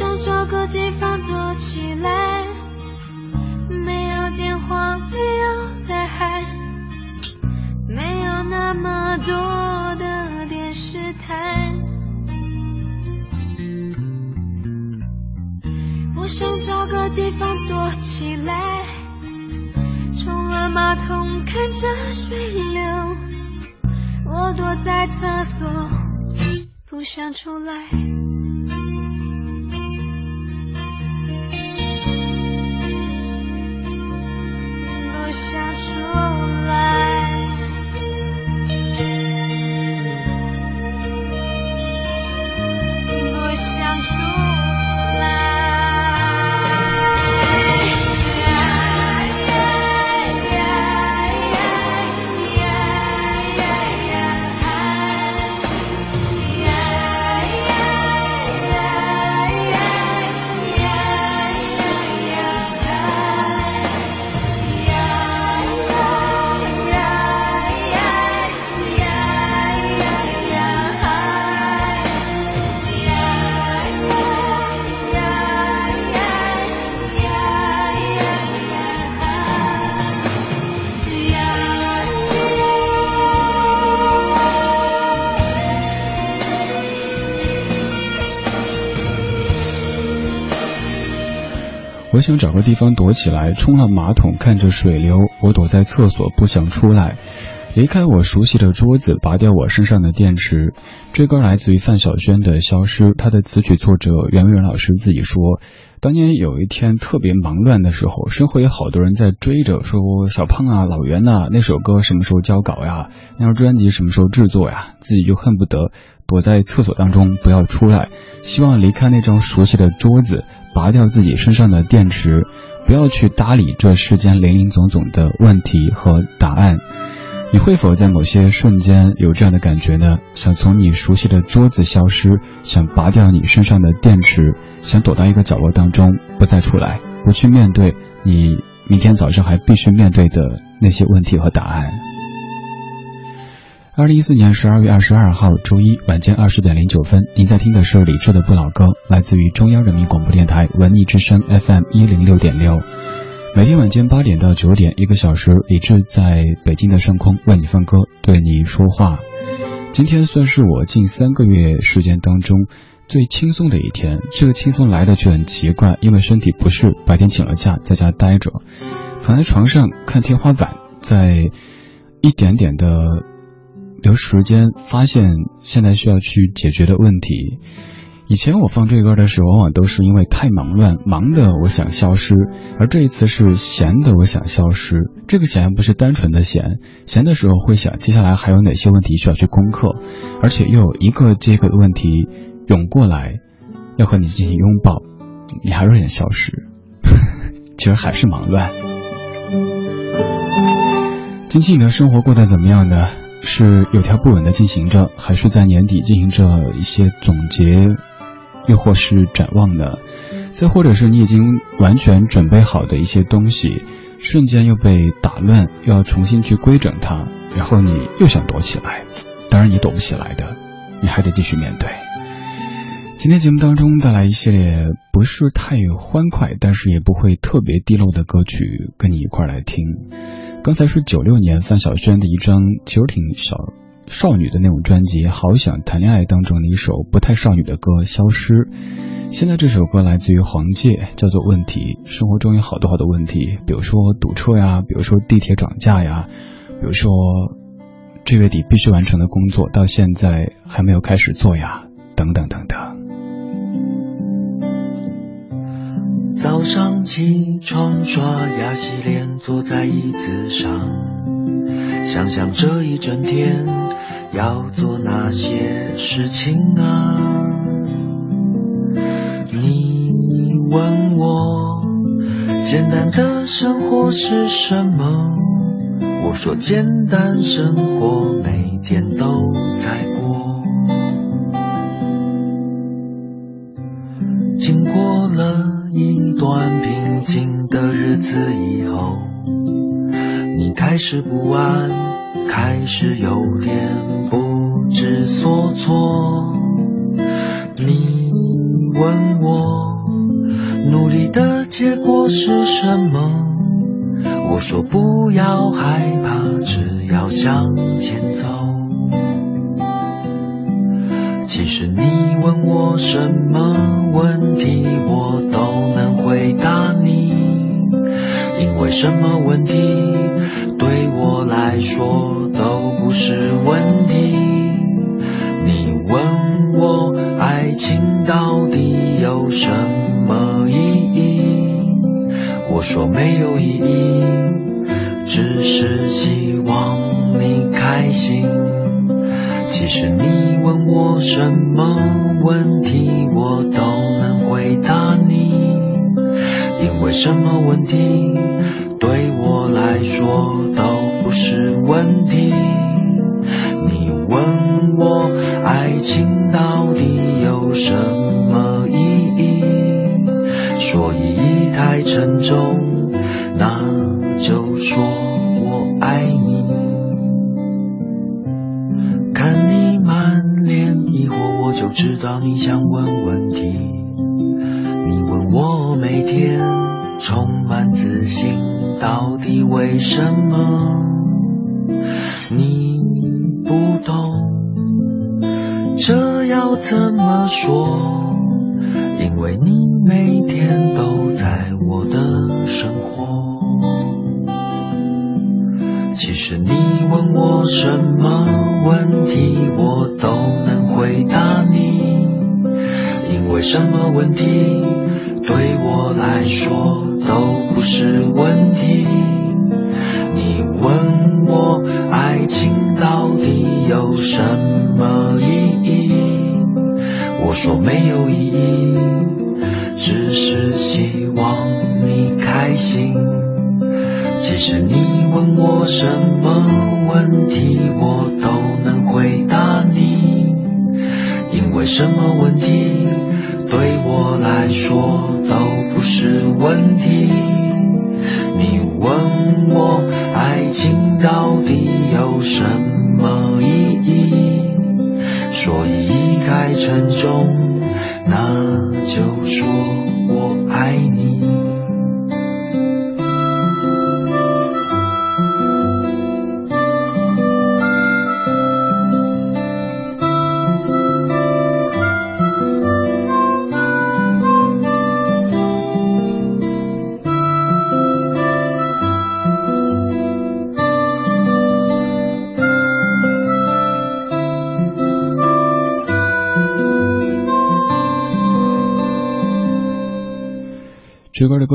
想找个地方躲起来，没有电话，没有在喊，没有那么多的电视台。我想找个地方躲起来，冲了马桶看着水流，我躲在厕所不想出来。我想找个地方躲起来，冲了马桶看着水流，我躲在厕所不想出来。离开我熟悉的桌子，拔掉我身上的电池。这歌来自于范晓萱的《消失》，她的词曲作者袁惟仁老师自己说，当年有一天特别忙乱的时候，身后有好多人在追着说：“小胖啊，老袁呐、那首歌什么时候交稿呀？那张专辑什么时候制作呀？”自己就恨不得躲在厕所当中不要出来，希望离开那张熟悉的桌子，拔掉自己身上的电池，不要去搭理这世间林林总总的问题和答案。你会否在某些瞬间有这样的感觉呢？想从你熟悉的桌子消失，想拔掉你身上的电池，想躲到一个角落当中不再出来，不去面对你明天早上还必须面对的那些问题和答案。二零一四年十二月二十二号周一晚间二十点零九分，您在听的是李志的不老歌，来自于中央人民广播电台文艺之声 FM 一零六点六。每天晚间八点到九点，一个小时，李志在北京的上空为你放歌，对你说话。今天算是我近三个月时间当中最轻松的一天。这个轻松来的却很奇怪，因为身体不适，白天请了假，在家待着，躺在床上看天花板，在一点点的留时间，发现现在需要去解决的问题。以前我放这歌的时候，往往都是因为太忙乱，忙的我想消失；而这一次是闲的，我想消失。这个闲不是单纯的闲，闲的时候会想接下来还有哪些问题需要去攻克，而且又有一个接一个的问题涌过来，要和你进行拥抱，你还有点消失，其实还是忙乱。近期你的生活过得怎么样呢？是有条不紊的进行着，还是在年底进行着一些总结？又或是展望的，再或者是你已经完全准备好的一些东西，瞬间又被打乱，又要重新去规整它，然后你又想躲起来，当然你躲不起来的，你还得继续面对。今天节目当中带来一系列不是太欢快，但是也不会特别低落的歌曲，跟你一块来听。刚才是九六年范晓萱的一张其实挺小。少女的那种专辑，好想谈恋爱当中的一首不太少女的歌《消失》。现在这首歌来自于黄玠，叫做《问题》。生活中有好多好多问题，比如说堵车呀，比如说地铁涨价呀，比如说这月底必须完成的工作到现在还没有开始做呀，等等等等。早上起床刷牙洗脸，坐在椅子上，想想这一整天。要做哪些事情啊？你问我简单的生活是什么？我说简单生活每天都在过。经过了一段平静的日子以后，你开始不安。开始有点不知所措。你问我努力的结果是什么？我说不要害怕，只要向前走。其实你问我什么问题，我都能回答你，因为什么问题来说。都不是问题。你问我爱情到底有什么意义？我说没有意义，只是希望你开心。其实你问我什么问题，我都能回答你，因为什么问题对我来说都。不是问题。你问我爱情到底有什么意义？说意义太沉重，那就说我爱你。看你满脸疑惑，我就知道你想问问到底为什么你不懂？这要怎么说？因为你每天都在我的生活。其实你问我什么问题，我都能回答你。因为什么问题对我来说都不是问题。你问我爱情到底有什么意义？我说没有意义，只是希望你开心。其实你问我什么问题，我都能回答你，因为什么问题对我来说都不是问题。你问我爱情到底有什么意义？所以一开沉重，那就说我爱你。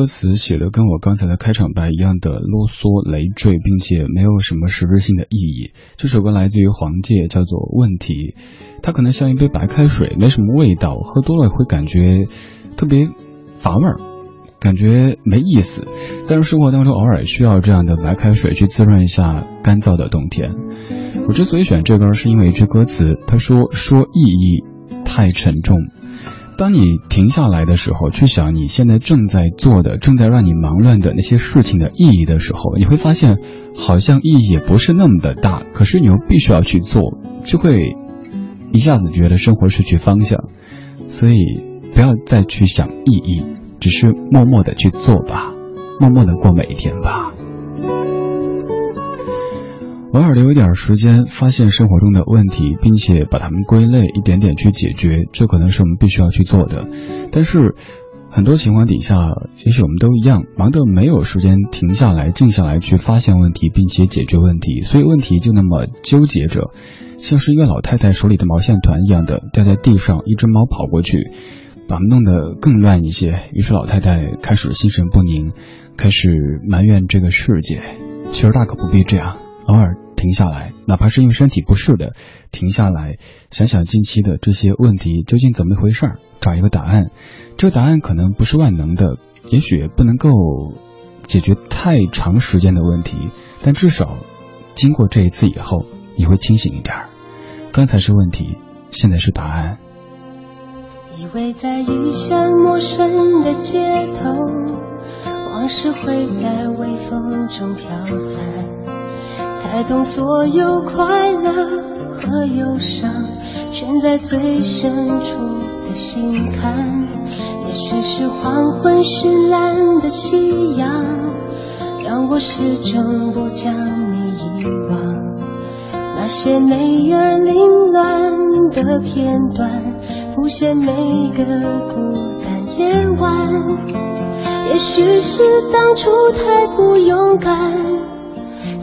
词写的跟我刚才的开场白一样的啰嗦累赘，并且没有什么实质性的意义。这首歌来自于黄玠，叫做《问题》。它可能像一杯白开水，没什么味道，喝多了会感觉特别乏味儿，感觉没意思。但是生活当中偶尔需要这样的白开水去滋润一下干燥的冬天。我之所以选这歌，是因为一句歌词，他说说意义太沉重。当你停下来的时候，去想你现在正在做的、正在让你忙乱的那些事情的意义的时候，你会发现，好像意义也不是那么的大。可是你又必须要去做，就会一下子觉得生活失去方向。所以不要再去想意义，只是默默的去做吧，默默的过每一天吧。偶尔留一点时间，发现生活中的问题，并且把它们归类，一点点去解决，这可能是我们必须要去做的。但是，很多情况底下，也许我们都一样，忙得没有时间停下来、静下来去发现问题，并且解决问题，所以问题就那么纠结着，像是一个老太太手里的毛线团一样的掉在地上，一只猫跑过去，把弄得更乱一些。于是老太太开始心神不宁，开始埋怨这个世界。其实大可不必这样，偶尔。停下来，哪怕是因为身体不适的，停下来想想近期的这些问题究竟怎么回事儿，找一个答案。这个答案可能不是万能的，也许不能够解决太长时间的问题，但至少经过这一次以后，你会清醒一点儿。刚才是问题，现在是答案。依偎在异乡陌生的街头，往事会在微风中飘散。才懂所有快乐和忧伤，全在最深处的心坎。也许是黄昏绚烂的夕阳，让我始终不将你遗忘。那些美而凌乱的片段，浮现每个孤单夜晚。也许是当初太不勇敢。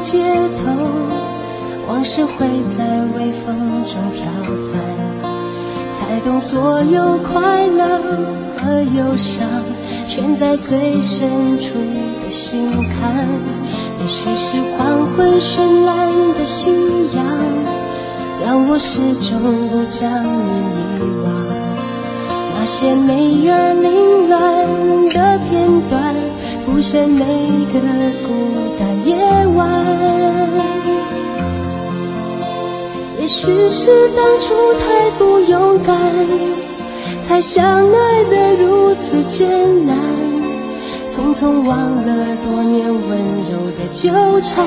街头，往事会在微风中飘散，才懂所有快乐和忧伤，全在最深处的心坎。也许是黄昏绚烂的夕阳，让我始终不将你遗忘。那些美而凌乱的片段，浮现每个孤单夜晚。也许是当初太不勇敢，才相爱的如此艰难，匆匆忘了多年温柔的纠缠，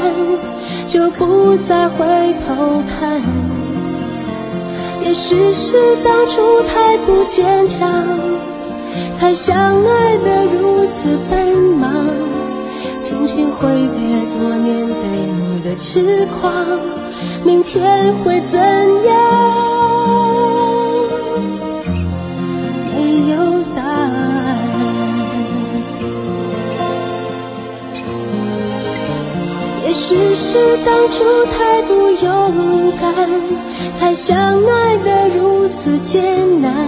就不再回头看。也许是当初太不坚强，才相爱的如此奔忙。轻轻挥别多年对你的痴狂，明天会怎样？没有答案。也许是当初太不勇敢，才相爱的如此艰难。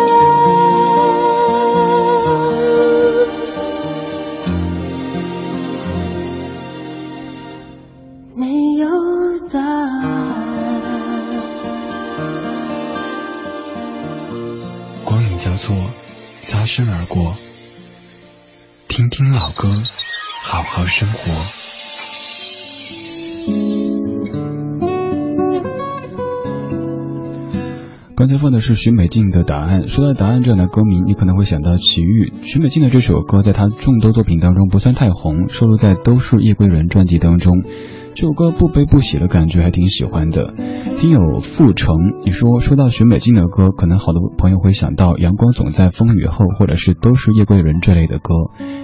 而过，听听老歌，好好生活。刚才放的是许美静的答案。说到答案这样的歌名，你可能会想到齐豫。许美静的这首歌，在她众多作品当中不算太红，收录在《都是夜归人》专辑当中。这首歌不悲不喜的感觉还挺喜欢的。听友傅成，你说说到许美静的歌，可能好多朋友会想到《阳光总在风雨后》或者是《都是夜归人》这类的歌，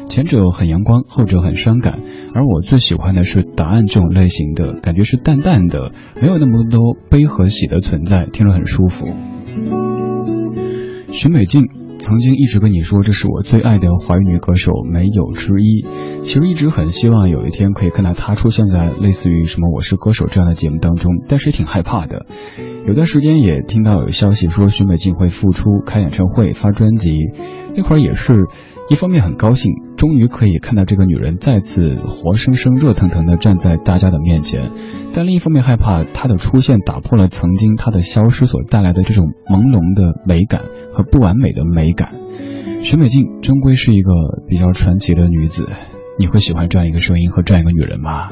前者很阳光，后者很伤感。而我最喜欢的是《答案》这种类型的感觉是淡淡的，没有那么多悲和喜的存在，听了很舒服。许美静。曾经一直跟你说，这是我最爱的华语女歌手，没有之一。其实一直很希望有一天可以看到她出现在类似于什么《我是歌手》这样的节目当中，但是也挺害怕的。有段时间也听到有消息说许美静会复出开演唱会、发专辑，那会儿也是。一方面很高兴，终于可以看到这个女人再次活生生、热腾腾的站在大家的面前，但另一方面害怕她的出现打破了曾经她的消失所带来的这种朦胧的美感和不完美的美感。许美静终归是一个比较传奇的女子，你会喜欢这样一个声音和这样一个女人吗？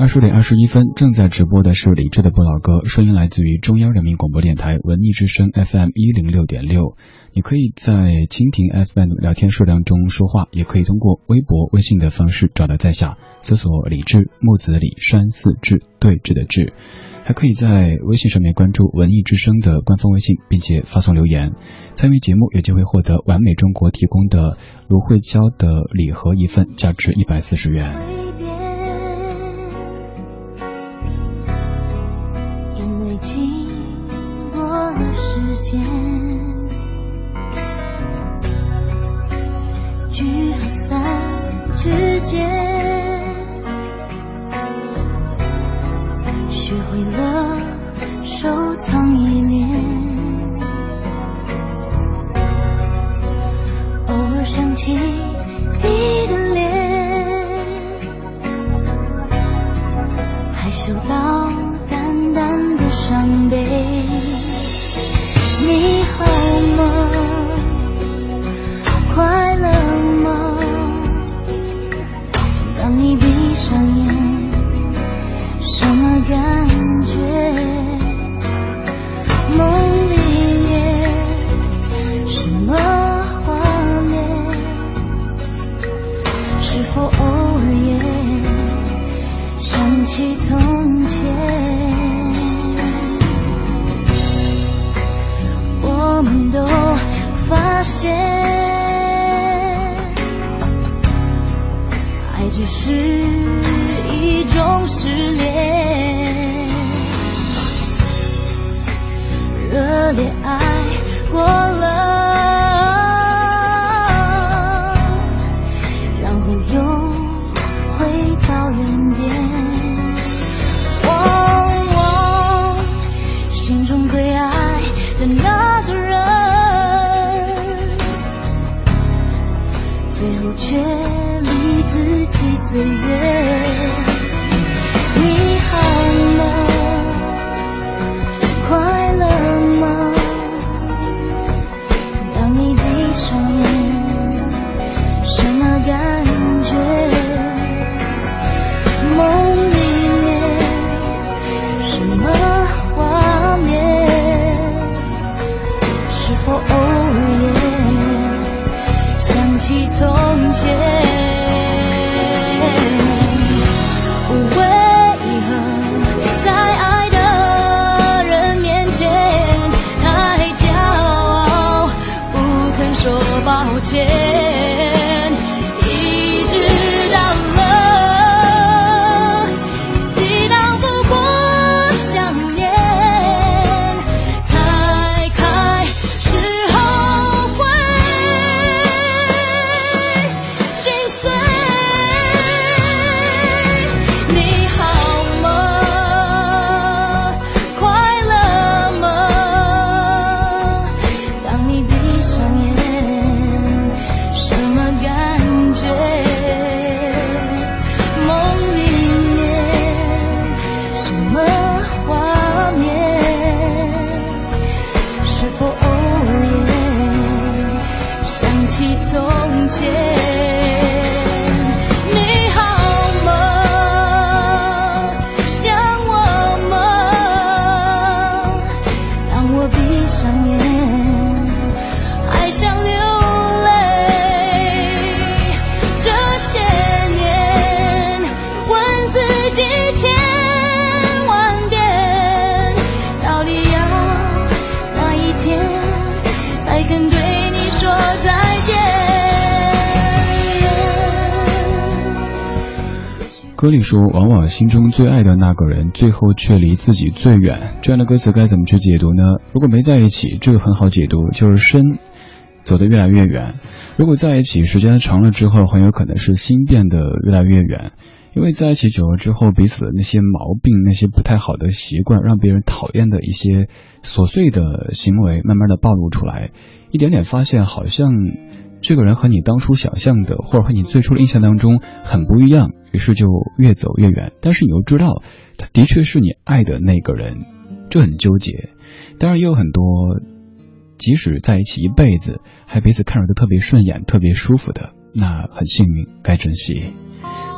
二十点二十一分，正在直播的是李志的不老歌，声音来自于中央人民广播电台文艺之声 FM 一零六点六。你可以在蜻蜓 FM 聊天数量中说话，也可以通过微博、微信的方式找到在下，搜索李志木子李山寺志对峙的志，还可以在微信上面关注文艺之声的官方微信，并且发送留言，参与节目有机会获得完美中国提供的芦荟胶的礼盒一份，价值一百四十元。间聚和散之间学会了收藏一恋偶尔想起你的脸还收到淡淡的伤悲。歌里说，往往心中最爱的那个人，最后却离自己最远。这样的歌词该怎么去解读呢？如果没在一起，这个很好解读，就是身走得越来越远；如果在一起，时间长了之后，很有可能是心变得越来越远。因为在一起久了之后，彼此的那些毛病、那些不太好的习惯，让别人讨厌的一些琐碎的行为，慢慢的暴露出来，一点点发现，好像。这个人和你当初想象的，或者和你最初的印象当中很不一样，于是就越走越远。但是你又知道，他的确是你爱的那个人，这很纠结。当然也有很多，即使在一起一辈子，还彼此看着都特别顺眼、特别舒服的，那很幸运，该珍惜。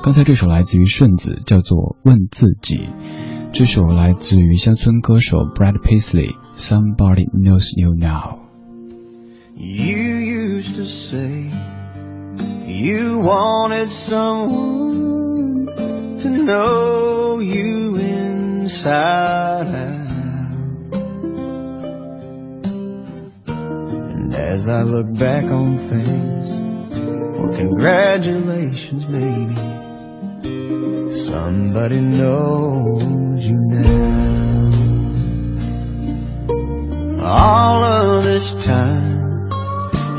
刚才这首来自于顺子，叫做《问自己》。这首来自于乡村歌手 Brad Paisley，《Somebody Knows You Now》。You Used to say you wanted someone to know you inside out. And as I look back on things, well, congratulations, baby. Somebody knows you now. All of this time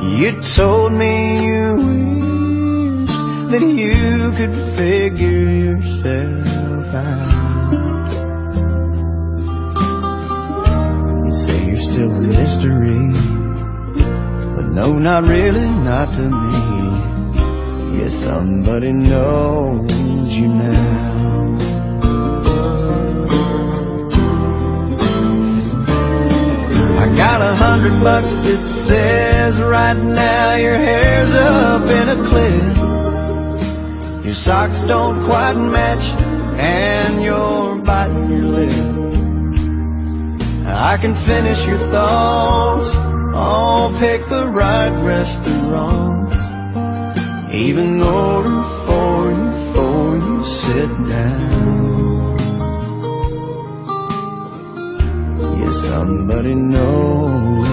you told me you wish that you could figure yourself out. You say you're still a mystery, but no, not really, not to me. Yes, somebody knows you now. Got a hundred bucks that says right now your hair's up in a clip. Your socks don't quite match and you're biting your lip. I can finish your thoughts, I'll pick the right restaurants, even order for you before you sit down. Somebody knows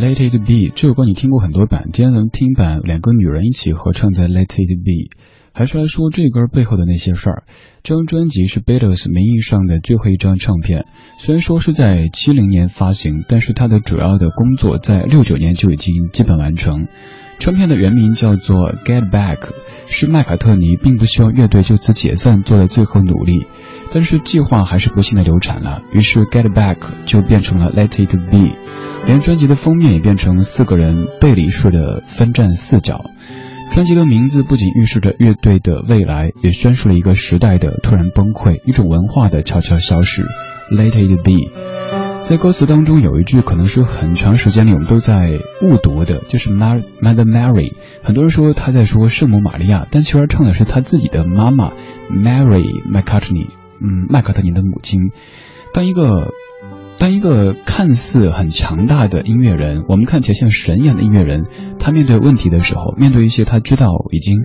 Let It Be 这首歌你听过很多版，今天咱们听版两个女人一起合唱的 Let It Be。还是来说这歌背后的那些事儿。这张专辑是 Beatles 名义上的最后一张唱片，虽然说是在七零年发行，但是它的主要的工作在六九年就已经基本完成。唱片的原名叫做 Get Back，是麦卡特尼并不希望乐队就此解散做的最后努力，但是计划还是不幸的流产了，于是 Get Back 就变成了 Let It Be，连专辑的封面也变成四个人背离式的分站四角。专辑的名字不仅预示着乐队的未来，也宣示了一个时代的突然崩溃，一种文化的悄悄消失。Let it be。在歌词当中有一句可能是很长时间里我们都在误读的，就是 Mother Mary。很多人说他在说圣母玛利亚，但其实唱的是他自己的妈妈 Mary McCartney，嗯，麦克特尼的母亲。当一个。当一个看似很强大的音乐人，我们看起来像神一样的音乐人，他面对问题的时候，面对一些他知道已经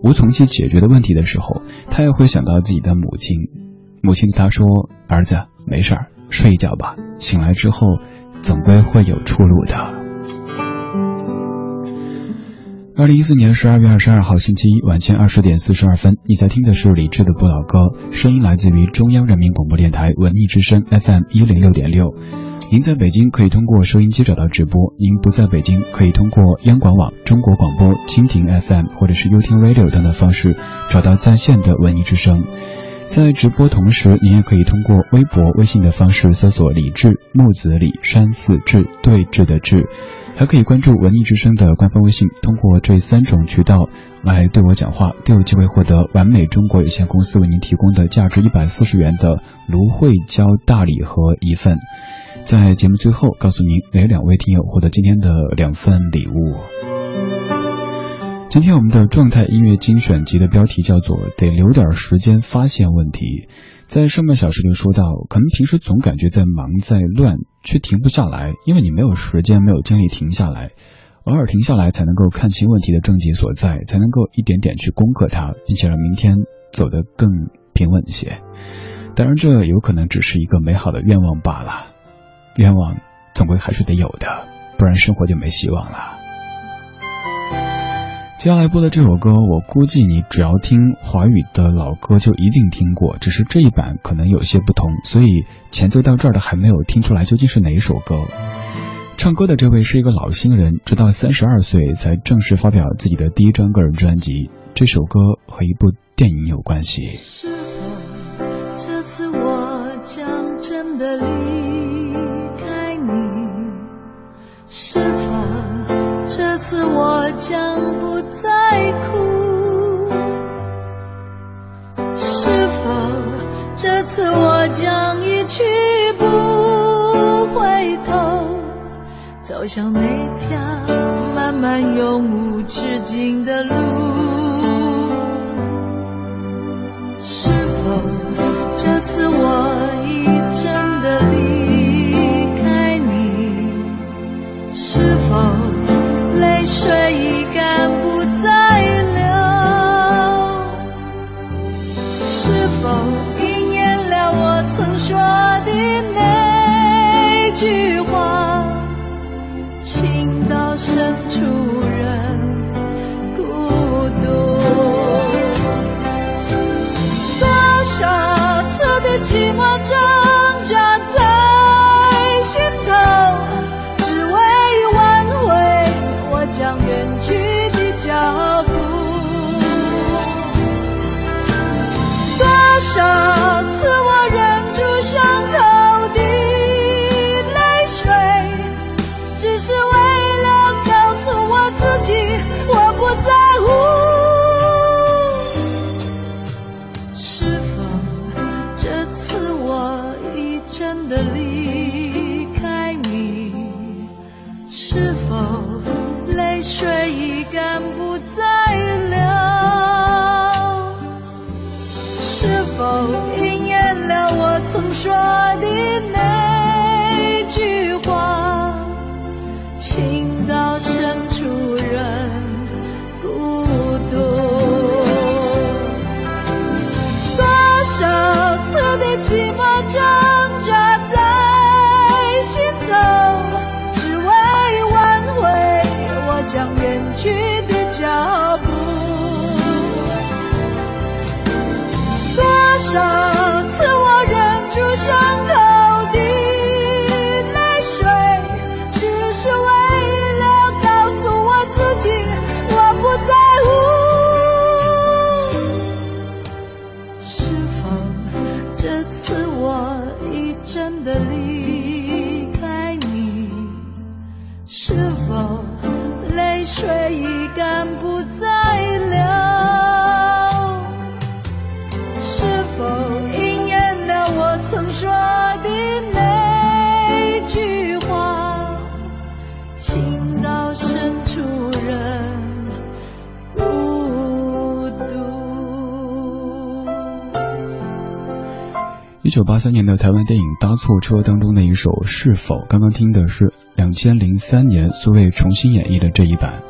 无从去解决的问题的时候，他也会想到自己的母亲。母亲对他说：“儿子，没事儿，睡一觉吧，醒来之后，总归会有出路的。”二零一四年十二月二十二号星期一晚间二十点四十二分，你在听的是李志的不老歌，声音来自于中央人民广播电台文艺之声 FM 一零六点六。您在北京可以通过收音机找到直播，您不在北京可以通过央广网、中国广播、蜻蜓 FM 或者是 u 听 Radio 等等方式找到在线的文艺之声。在直播同时，您也可以通过微博、微信的方式搜索“李志木子李山寺志对峙的志”。还可以关注文艺之声的官方微信，通过这三种渠道来对我讲话，都有机会获得完美中国有限公司为您提供的价值一百四十元的芦荟胶大礼盒一份。在节目最后，告诉您哪两位听友获得今天的两份礼物。今天我们的状态音乐精选集的标题叫做“得留点时间发现问题”。在上半小时里说到，可能平时总感觉在忙在乱，却停不下来，因为你没有时间，没有精力停下来。偶尔停下来，才能够看清问题的症结所在，才能够一点点去攻克它，并且让明天走得更平稳些。当然，这有可能只是一个美好的愿望罢了。愿望总归还是得有的，不然生活就没希望了。接下来播的这首歌，我估计你只要听华语的老歌就一定听过，只是这一版可能有些不同，所以前奏到这儿的还没有听出来究竟是哪一首歌。唱歌的这位是一个老新人，直到三十二岁才正式发表自己的第一张个人专辑。这首歌和一部电影有关系。这次我将真的离爱哭，是否这次我将一去不回头，走向那条漫漫永无止境的路。九八三年的台湾电影《搭错车》当中的一首《是否》，刚刚听的是两千零三年苏芮重新演绎的这一版。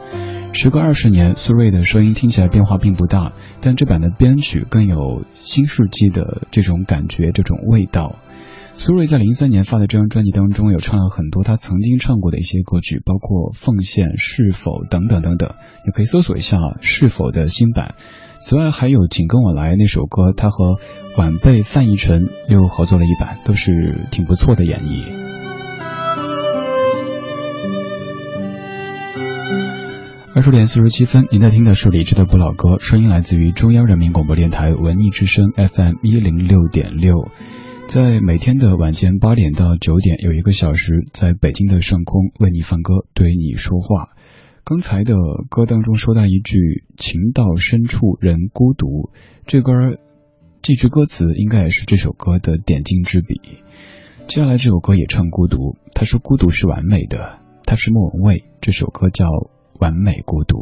时隔二十年，苏芮的声音听起来变化并不大，但这版的编曲更有新世纪的这种感觉、这种味道。苏芮在零三年发的这张专辑当中，有唱了很多她曾经唱过的一些歌曲，包括《奉献》《是否》等等等等，你可以搜索一下《是否》的新版。此外还有《请跟我来》那首歌，他和晚辈范逸臣又合作了一版，都是挺不错的演绎。二十点四十七分，您在听的是李志的不老歌，声音来自于中央人民广播电台文艺之声 FM 一零六点六。在每天的晚间八点到九点，有一个小时，在北京的上空为你放歌，对你说话。刚才的歌当中说到一句“情到深处人孤独”，这歌这句歌词应该也是这首歌的点睛之笔。接下来这首歌也唱孤独，他说孤独是完美的，他是莫文蔚，这首歌叫《完美孤独》。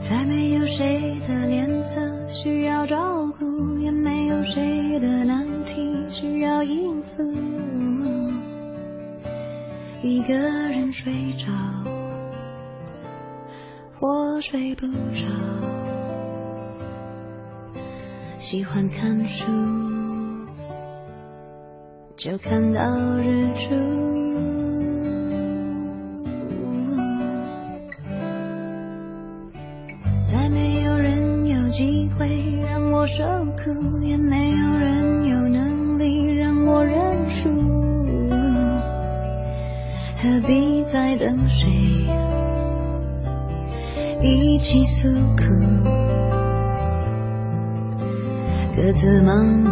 再没有谁的脸色需要照顾，也没有谁的难题需要应付，一个人睡着。我睡不着，喜欢看书，就看到日出。再没有人有机会让我受苦，也没有人有能力让我认输，何必再等谁？一起诉苦，各自忙碌，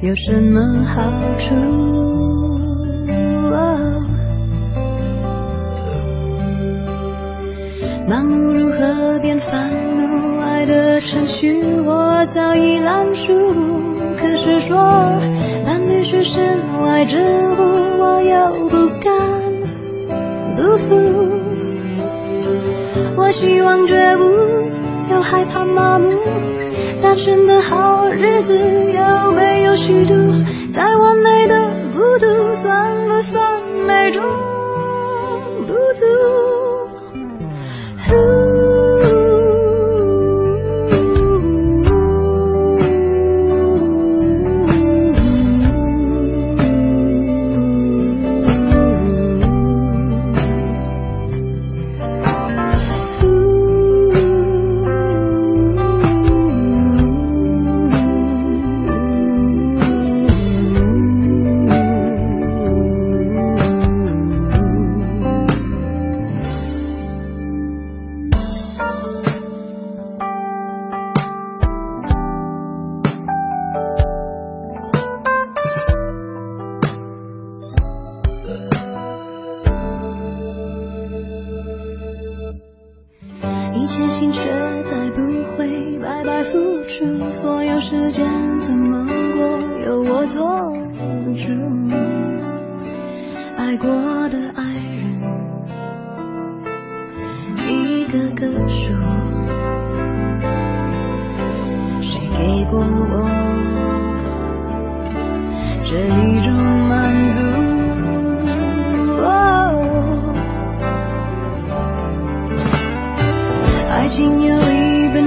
有什么好处？忙碌如何变烦怒？爱的程序我早已烂熟，可是说伴侣是身外之物，我又不甘不服。希望绝不要害怕麻木。单纯的好日子有没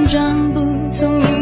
装不聪明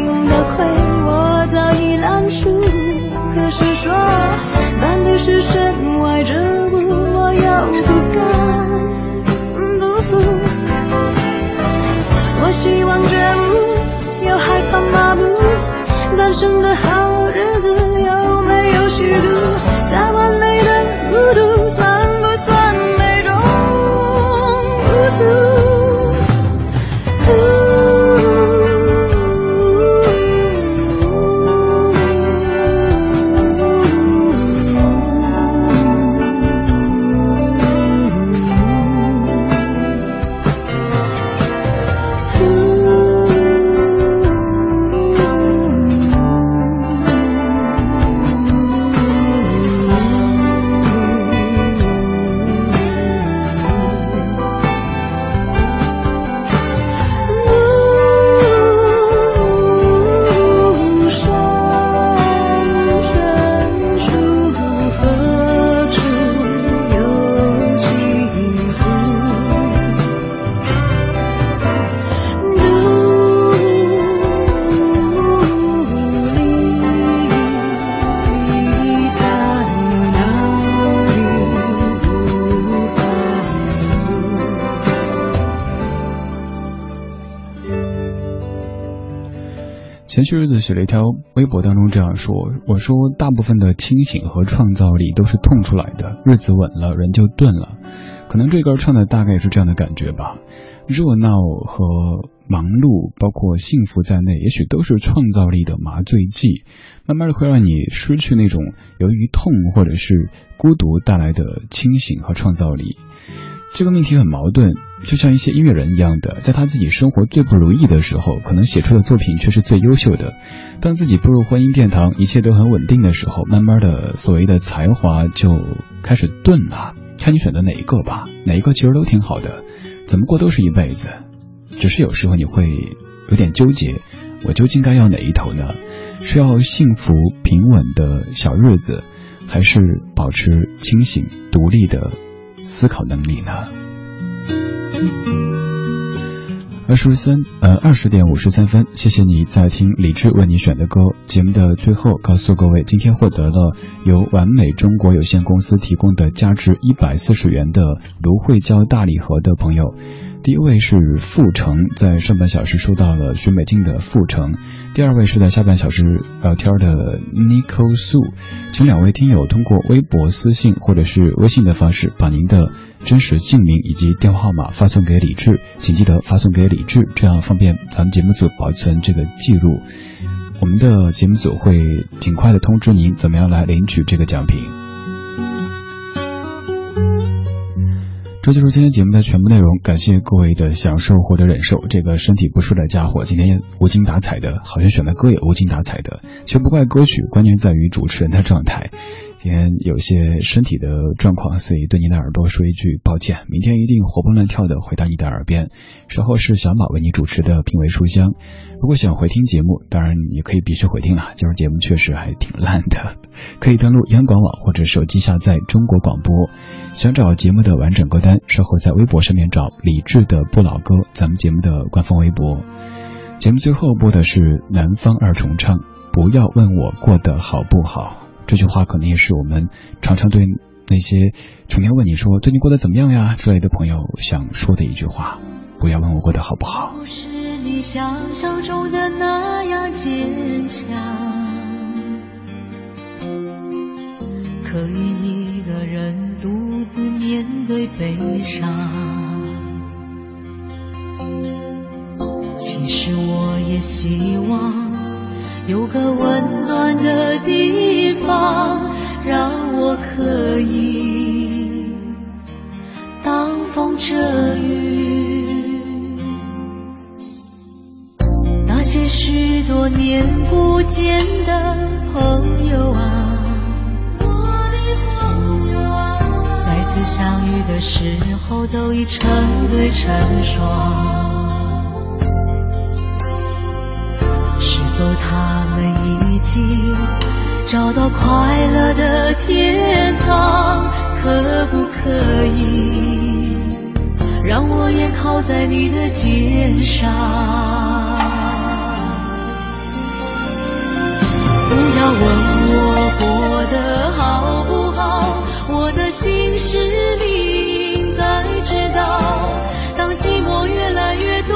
前些日子写了一条微博当中这样说：“我说大部分的清醒和创造力都是痛出来的，日子稳了，人就钝了。可能这歌唱的大概也是这样的感觉吧。热闹和忙碌，包括幸福在内，也许都是创造力的麻醉剂，慢慢的会让你失去那种由于痛或者是孤独带来的清醒和创造力。”这个命题很矛盾，就像一些音乐人一样的，在他自己生活最不如意的时候，可能写出的作品却是最优秀的。当自己步入婚姻殿堂，一切都很稳定的时候，慢慢的，所谓的才华就开始钝了。看你选择哪一个吧，哪一个其实都挺好的，怎么过都是一辈子。只是有时候你会有点纠结，我究竟该要哪一头呢？是要幸福平稳的小日子，还是保持清醒独立的？思考能力呢？二十三呃二十点五十三分，谢谢你在听李志为你选的歌。节目的最后，告诉各位，今天获得了由完美中国有限公司提供的价值一百四十元的芦荟胶大礼盒的朋友。第一位是傅成，在上半小时收到了徐美静的《傅成》。第二位是在下半小时聊天的 Nico Su，请两位听友通过微博私信或者是微信的方式，把您的真实姓名以及电话号码发送给李志，请记得发送给李志，这样方便咱们节目组保存这个记录。我们的节目组会尽快的通知您怎么样来领取这个奖品。这就是今天节目的全部内容，感谢各位的享受或者忍受。这个身体不适的家伙，今天无精打采的，好像选的歌也无精打采的。其实不怪歌曲，关键在于主持人的状态。今天有些身体的状况，所以对您的耳朵说一句抱歉。明天一定活蹦乱跳的回到你的耳边。稍后是小马为你主持的品味书香。如果想回听节目，当然也可以必须回听了。今儿节目确实还挺烂的，可以登录央广网或者手机下载中国广播。想找节目的完整歌单，稍后在微博上面找李志的不老歌，咱们节目的官方微博。节目最后播的是南方二重唱，不要问我过得好不好。这句话可能也是我们常常对那些成天问你说最近过得怎么样呀之类的朋友想说的一句话。不要问我过得好不好。不是你想象中的那样坚强，可以一个人独自面对悲伤。其实我也希望。有个温暖的地方，让我可以挡风遮雨。那些许多年不见的朋友啊，我的朋友啊，再次相遇的时候都已成对成双。否他们已经找到快乐的天堂？可不可以让我也靠在你的肩上？不要问我过得好不好，我的心事你应该知道。当寂寞越来越多，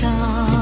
上？